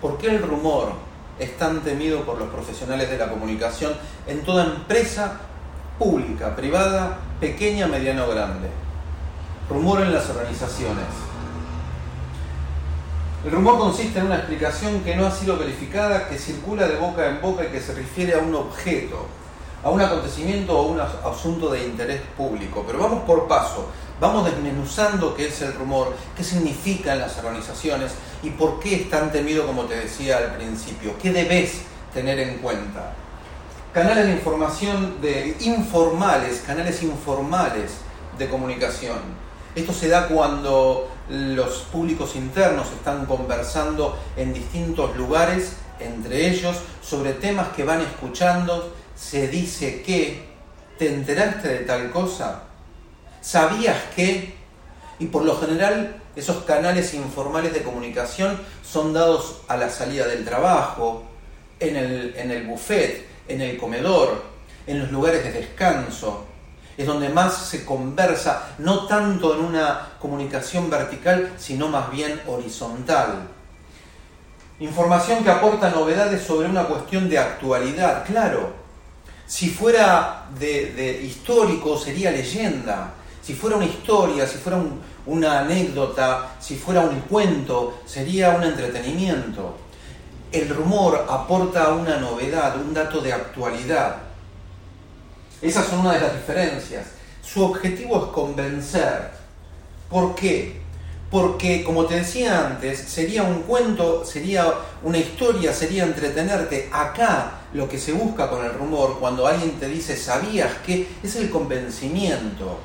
¿Por qué el rumor es tan temido por los profesionales de la comunicación en toda empresa pública, privada, pequeña, mediana o grande? Rumor en las organizaciones. El rumor consiste en una explicación que no ha sido verificada, que circula de boca en boca y que se refiere a un objeto, a un acontecimiento o un asunto de interés público. Pero vamos por paso. Vamos desmenuzando qué es el rumor, qué significa en las organizaciones y por qué es tan temido como te decía al principio. ¿Qué debes tener en cuenta? Canales de información de informales, canales informales de comunicación. Esto se da cuando los públicos internos están conversando en distintos lugares entre ellos sobre temas que van escuchando. Se dice que, ¿te enteraste de tal cosa? ¿Sabías que? Y por lo general esos canales informales de comunicación son dados a la salida del trabajo, en el, en el buffet, en el comedor, en los lugares de descanso. Es donde más se conversa, no tanto en una comunicación vertical, sino más bien horizontal. Información que aporta novedades sobre una cuestión de actualidad, claro. Si fuera de, histórico sería leyenda, si fuera una historia, si fuera una anécdota, si fuera un cuento, sería un entretenimiento. El rumor aporta una novedad, un dato de actualidad. Esas son una de las diferencias. Su objetivo es convencer. ¿Por qué? Porque, como te decía antes, sería un cuento, sería una historia, sería entretenerte. Acá lo que se busca con el rumor, cuando alguien te dice, ¿sabías que? Es el convencimiento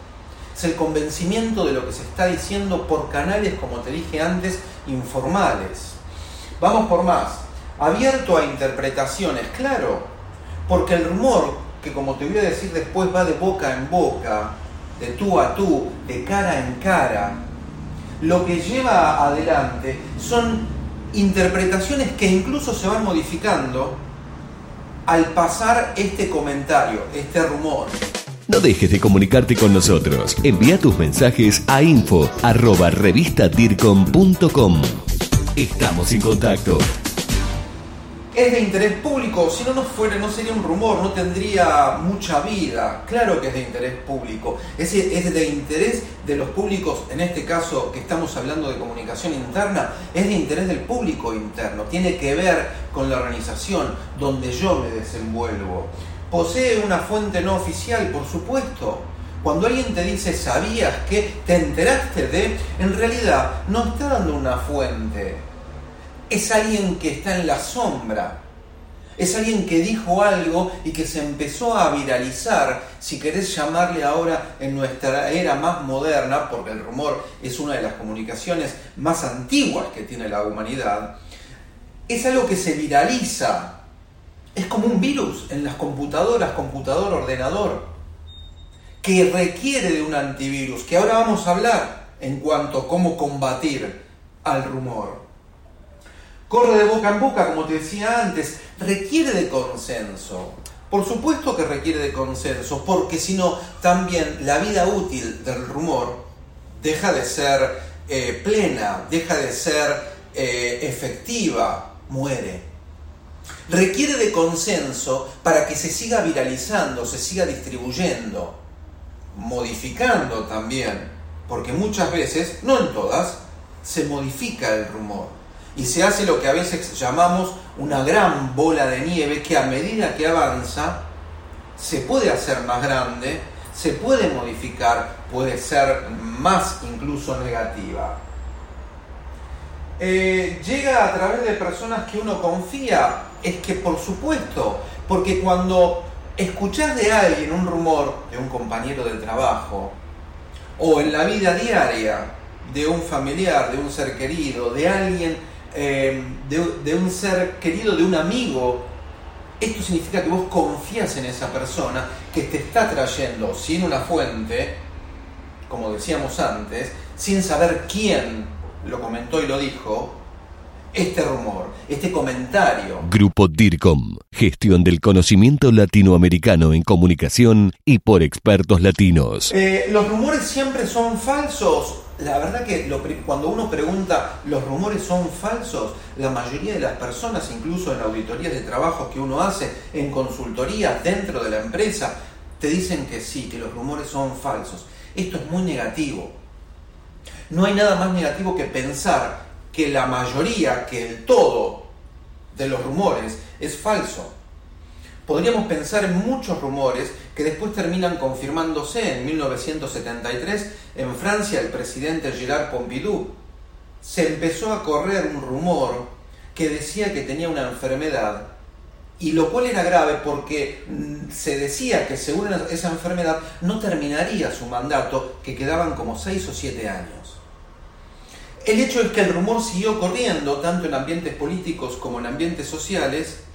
es el convencimiento de lo que se está diciendo por canales, como te dije antes, informales. Vamos por más. Abierto a interpretaciones, claro, porque el rumor, que como te voy a decir después va de boca en boca, de tú a tú, de cara en cara, lo que lleva adelante son interpretaciones que incluso se van modificando al pasar este comentario, este rumor. No dejes de comunicarte con nosotros. Envía tus mensajes a info arroba revistadircom.com. Estamos en contacto. Es de interés público, si no, no fuera, no sería un rumor, no tendría mucha vida. Claro que es de interés público. Es, es de interés de los públicos, en este caso que estamos hablando de comunicación interna, es de interés del público interno. Tiene que ver con la organización donde yo me desenvuelvo. ¿Posee una fuente no oficial? Por supuesto. Cuando alguien te dice, ¿sabías que te enteraste de? En realidad no está dando una fuente. Es alguien que está en la sombra. Es alguien que dijo algo y que se empezó a viralizar, si querés llamarle ahora en nuestra era más moderna, porque el rumor es una de las comunicaciones más antiguas que tiene la humanidad, es algo que se viraliza es como un virus en las computadoras, computador, ordenador, que requiere de un antivirus, que ahora vamos a hablar en cuanto a cómo combatir al rumor. Corre de boca en boca, como te decía antes, requiere de consenso. Por supuesto que requiere de consenso, porque si no, también la vida útil del rumor deja de ser eh, plena, deja de ser eh, efectiva, muere requiere de consenso para que se siga viralizando, se siga distribuyendo, modificando también, porque muchas veces, no en todas, se modifica el rumor y se hace lo que a veces llamamos una gran bola de nieve que a medida que avanza se puede hacer más grande, se puede modificar, puede ser más incluso negativa. Eh, llega a través de personas que uno confía, es que por supuesto, porque cuando escuchás de alguien un rumor de un compañero de trabajo, o en la vida diaria de un familiar, de un ser querido, de alguien eh, de, un ser querido, de un amigo, esto significa que vos confías en esa persona que te está trayendo sin una fuente, como decíamos antes, sin saber quién lo comentó y lo dijo, este rumor, este comentario. Grupo DIRCOM, gestión del conocimiento latinoamericano en comunicación y por expertos latinos. Eh, los rumores siempre son falsos. La verdad que cuando uno pregunta, ¿los rumores son falsos? La mayoría de las personas, incluso en auditorías de trabajo que uno hace, en consultorías dentro de la empresa, te dicen que sí, que los rumores son falsos. Esto es muy negativo. No hay nada más negativo que pensar que la mayoría, que el todo de los rumores es falso. Podríamos pensar en muchos rumores que después terminan confirmándose. En 1973, en Francia, el presidente Gérard Pompidou se empezó a correr un rumor que decía que tenía una enfermedad y lo cual era grave porque mm, se decía que según esa enfermedad no terminaría su mandato, que quedaban como seis o siete años. El hecho es que el rumor siguió corriendo, tanto en ambientes políticos como en ambientes sociales,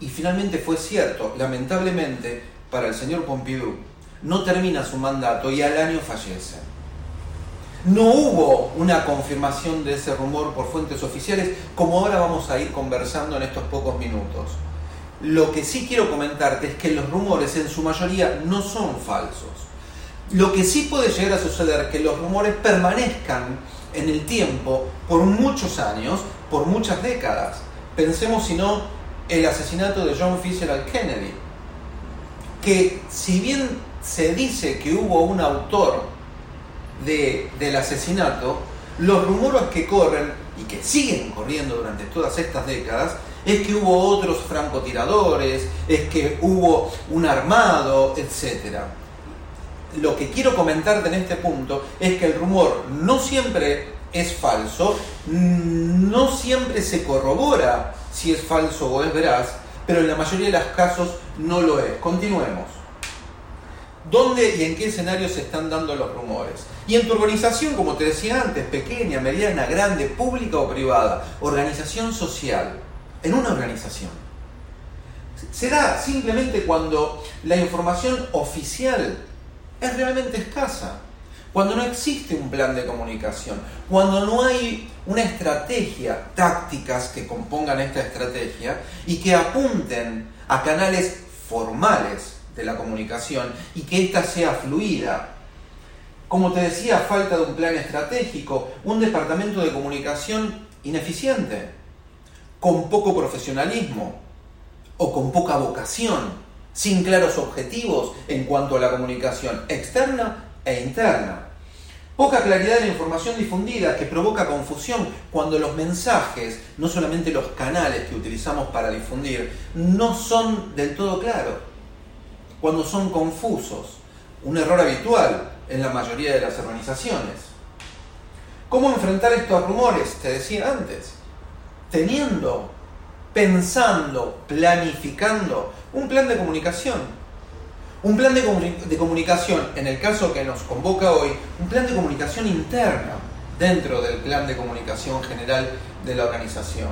y finalmente fue cierto, lamentablemente, para el señor Pompidou, no termina su mandato y al año fallece. No hubo una confirmación de ese rumor por fuentes oficiales, como ahora vamos a ir conversando en estos pocos minutos. Lo que sí quiero comentarte es que los rumores en su mayoría no son falsos. Lo que sí puede llegar a suceder es que los rumores permanezcan en el tiempo por muchos años, por muchas décadas. Pensemos si no el asesinato de John Fitzgerald Kennedy, que si bien se dice que hubo un autor de, del asesinato, los rumores que corren y que siguen corriendo durante todas estas décadas es que hubo otros francotiradores, es que hubo un armado, etc lo que quiero comentarte en este punto es que el rumor no siempre es falso, no siempre se corrobora si es falso o es veraz, pero en la mayoría de los casos no lo es. Continuemos. ¿Dónde y en qué escenarios se están dando los rumores? Y en tu organización, como te decía antes, pequeña, mediana, grande, pública o privada, organización social, en una organización. Será simplemente cuando la información oficial es realmente escasa. Cuando no existe un plan de comunicación, cuando no hay una estrategia, tácticas que compongan esta estrategia y que apunten a canales formales de la comunicación y que ésta sea fluida. Como te decía, falta de un plan estratégico, un departamento de comunicación ineficiente, con poco profesionalismo o con poca vocación sin claros objetivos en cuanto a la comunicación externa e interna. Poca claridad de la información difundida que provoca confusión cuando los mensajes, no solamente los canales que utilizamos para difundir, no son del todo claros, cuando son confusos, un error habitual en la mayoría de las organizaciones. ¿Cómo enfrentar estos rumores? Te decía antes, teniendo pensando, planificando un plan de comunicación. Un plan de, comunicación, en el caso que nos convoca hoy, un plan de comunicación interna dentro del plan de comunicación general de la organización.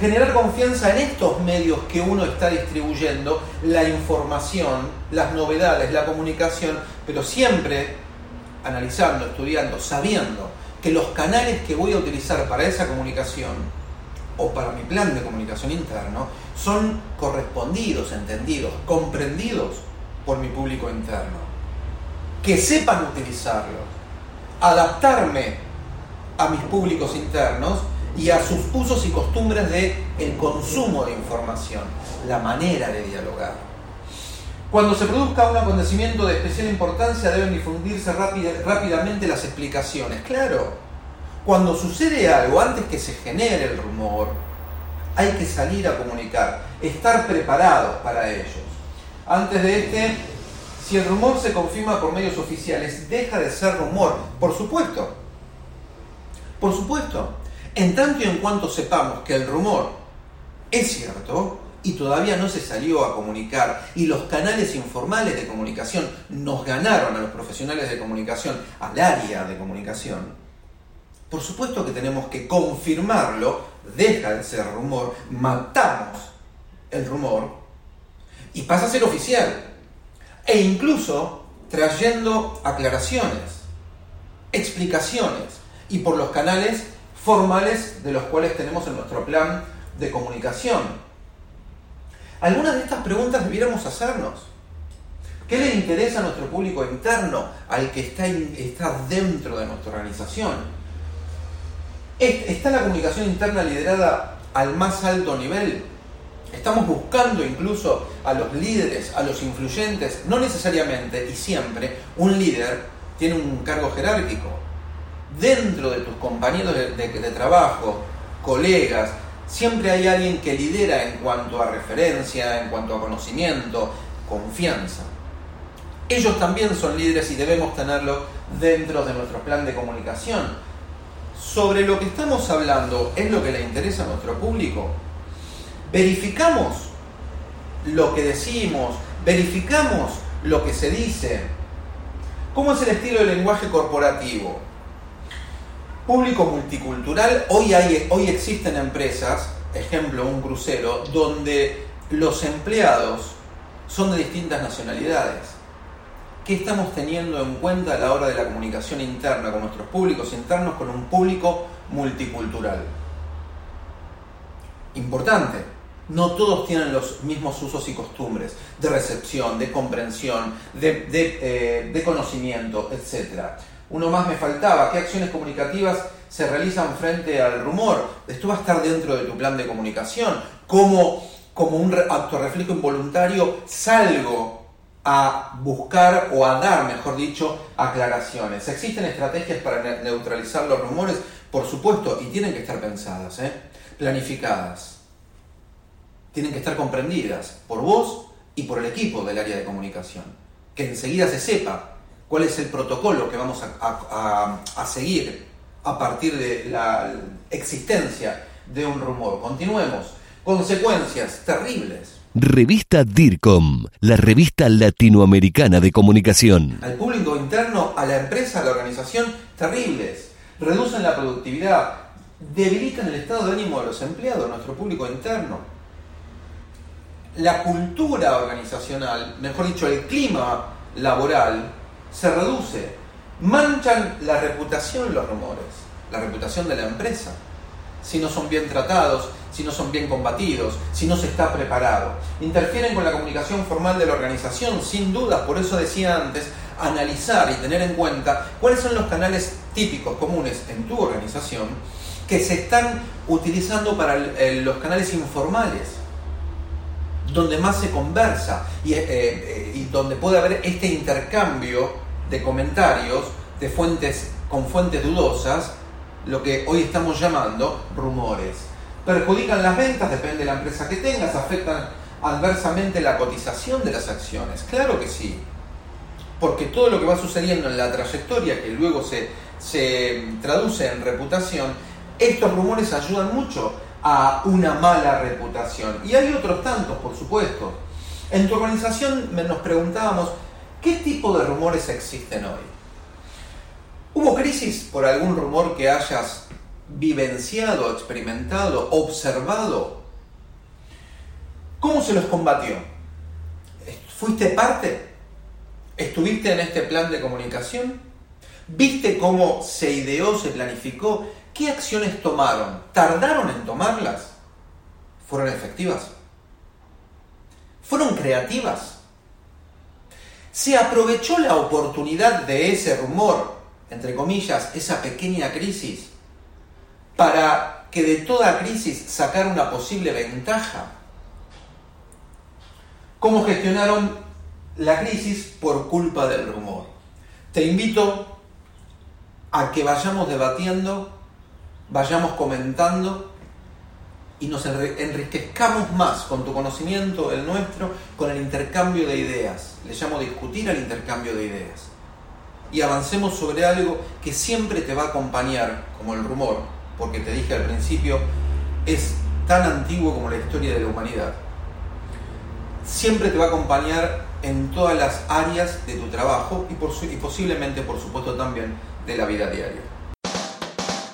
Generar confianza en estos medios que uno está distribuyendo, la información, las novedades, la comunicación, pero siempre analizando, estudiando, sabiendo que los canales que voy a utilizar para esa comunicación o para mi plan de comunicación interno son correspondidos, entendidos, comprendidos por mi público interno. Que sepan utilizarlos, adaptarme a mis públicos internos y a sus usos y costumbres de el consumo de información, la manera de dialogar. Cuando se produzca un acontecimiento de especial importancia deben difundirse rápidamente las explicaciones. Claro, cuando sucede algo, antes que se genere el rumor, hay que salir a comunicar, estar preparados para ellos. Antes de este, si el rumor se confirma por medios oficiales, deja de ser rumor, por supuesto. Por supuesto. En tanto y en cuanto sepamos que el rumor es cierto y todavía no se salió a comunicar y los canales informales de comunicación nos ganaron a los profesionales de comunicación, al área de comunicación, Por supuesto que tenemos que confirmarlo, deja de ser rumor, matamos el rumor y pasa a ser oficial. E incluso trayendo aclaraciones, explicaciones y por los canales formales de los cuales tenemos en nuestro plan de comunicación. Algunas de estas preguntas debiéramos hacernos. ¿Qué le interesa a nuestro público interno, al que está, está dentro de nuestra organización? ¿Está la comunicación interna liderada al más alto nivel? Estamos buscando incluso a los líderes, a los influyentes, no necesariamente y siempre un líder tiene un cargo jerárquico. Dentro de tus compañeros de, trabajo, colegas, siempre hay alguien que lidera en cuanto a referencia, en cuanto a conocimiento, confianza. Ellos también son líderes y debemos tenerlo dentro de nuestro plan de comunicación. Sobre lo que estamos hablando, ¿es lo que le interesa a nuestro público? Verificamos lo que decimos, verificamos lo que se dice. ¿Cómo es el estilo de lenguaje corporativo? Público multicultural, hoy, hay, hoy existen empresas, ejemplo un crucero, donde los empleados son de distintas nacionalidades. ¿Qué estamos teniendo en cuenta a la hora de la comunicación interna con nuestros públicos internos, con un público multicultural? Importante, no todos tienen los mismos usos y costumbres de recepción, de comprensión, de, eh, conocimiento, etc. Uno más me faltaba, ¿qué acciones comunicativas se realizan frente al rumor? Esto va a estar dentro de tu plan de comunicación. Como, como un acto reflejo involuntario salgo a buscar o a dar, mejor dicho, aclaraciones. ¿Existen estrategias para neutralizar los rumores? Por supuesto, y tienen que estar pensadas, ¿eh? planificadas. Tienen que estar comprendidas por vos y por el equipo del área de comunicación. Que enseguida se sepa cuál es el protocolo que vamos a, seguir a partir de la existencia de un rumor. Continuemos. Consecuencias terribles. Revista DIRCOM, la revista latinoamericana de comunicación. Al público interno, a la empresa, a la organización, terribles. Reducen la productividad, debilitan el estado de ánimo de los empleados, nuestro público interno. La cultura organizacional, mejor dicho, el clima laboral, se reduce. Manchan la reputación los rumores, la reputación de la empresa, si no son bien tratados, si no son bien combatidos, si no se está preparado. Interfieren con la comunicación formal de la organización, sin duda, por eso decía antes, analizar y tener en cuenta cuáles son los canales típicos, comunes en tu organización, que se están utilizando para los canales informales donde más se conversa y, eh, eh, y, donde puede haber este intercambio de comentarios de fuentes con fuentes dudosas, lo que hoy estamos llamando rumores. Perjudican las ventas, depende de la empresa que tengas, afectan adversamente la cotización de las acciones. Claro que sí, porque todo lo que va sucediendo en la trayectoria, que luego se, se traduce en reputación, estos rumores ayudan mucho a una mala reputación. Y hay otros tantos, por supuesto. En tu organización nos preguntábamos, ¿qué tipo de rumores existen hoy? ¿Hubo crisis por algún rumor que hayas vivenciado, experimentado, observado? ¿Cómo se los combatió? ¿Fuiste parte? ¿Estuviste en este plan de comunicación? ¿Viste cómo se ideó, se planificó? ¿Qué acciones tomaron? ¿Tardaron en tomarlas? ¿Fueron efectivas? ¿Fueron creativas? ¿Se aprovechó la oportunidad de ese rumor, entre comillas, esa pequeña crisis, para que de toda crisis sacar una posible ventaja? ¿Cómo gestionaron la crisis por culpa del rumor? Te invito a que vayamos debatiendo vayamos comentando y nos enriquezcamos más con tu conocimiento, el nuestro, con el intercambio de ideas. Le llamo discutir al intercambio de ideas. Y avancemos sobre algo que siempre te va a acompañar, como el rumor, porque te dije al principio, es tan antiguo como la historia de la humanidad. Siempre te va a acompañar en todas las áreas de tu trabajo y, por y posiblemente, por supuesto, también de la vida diaria.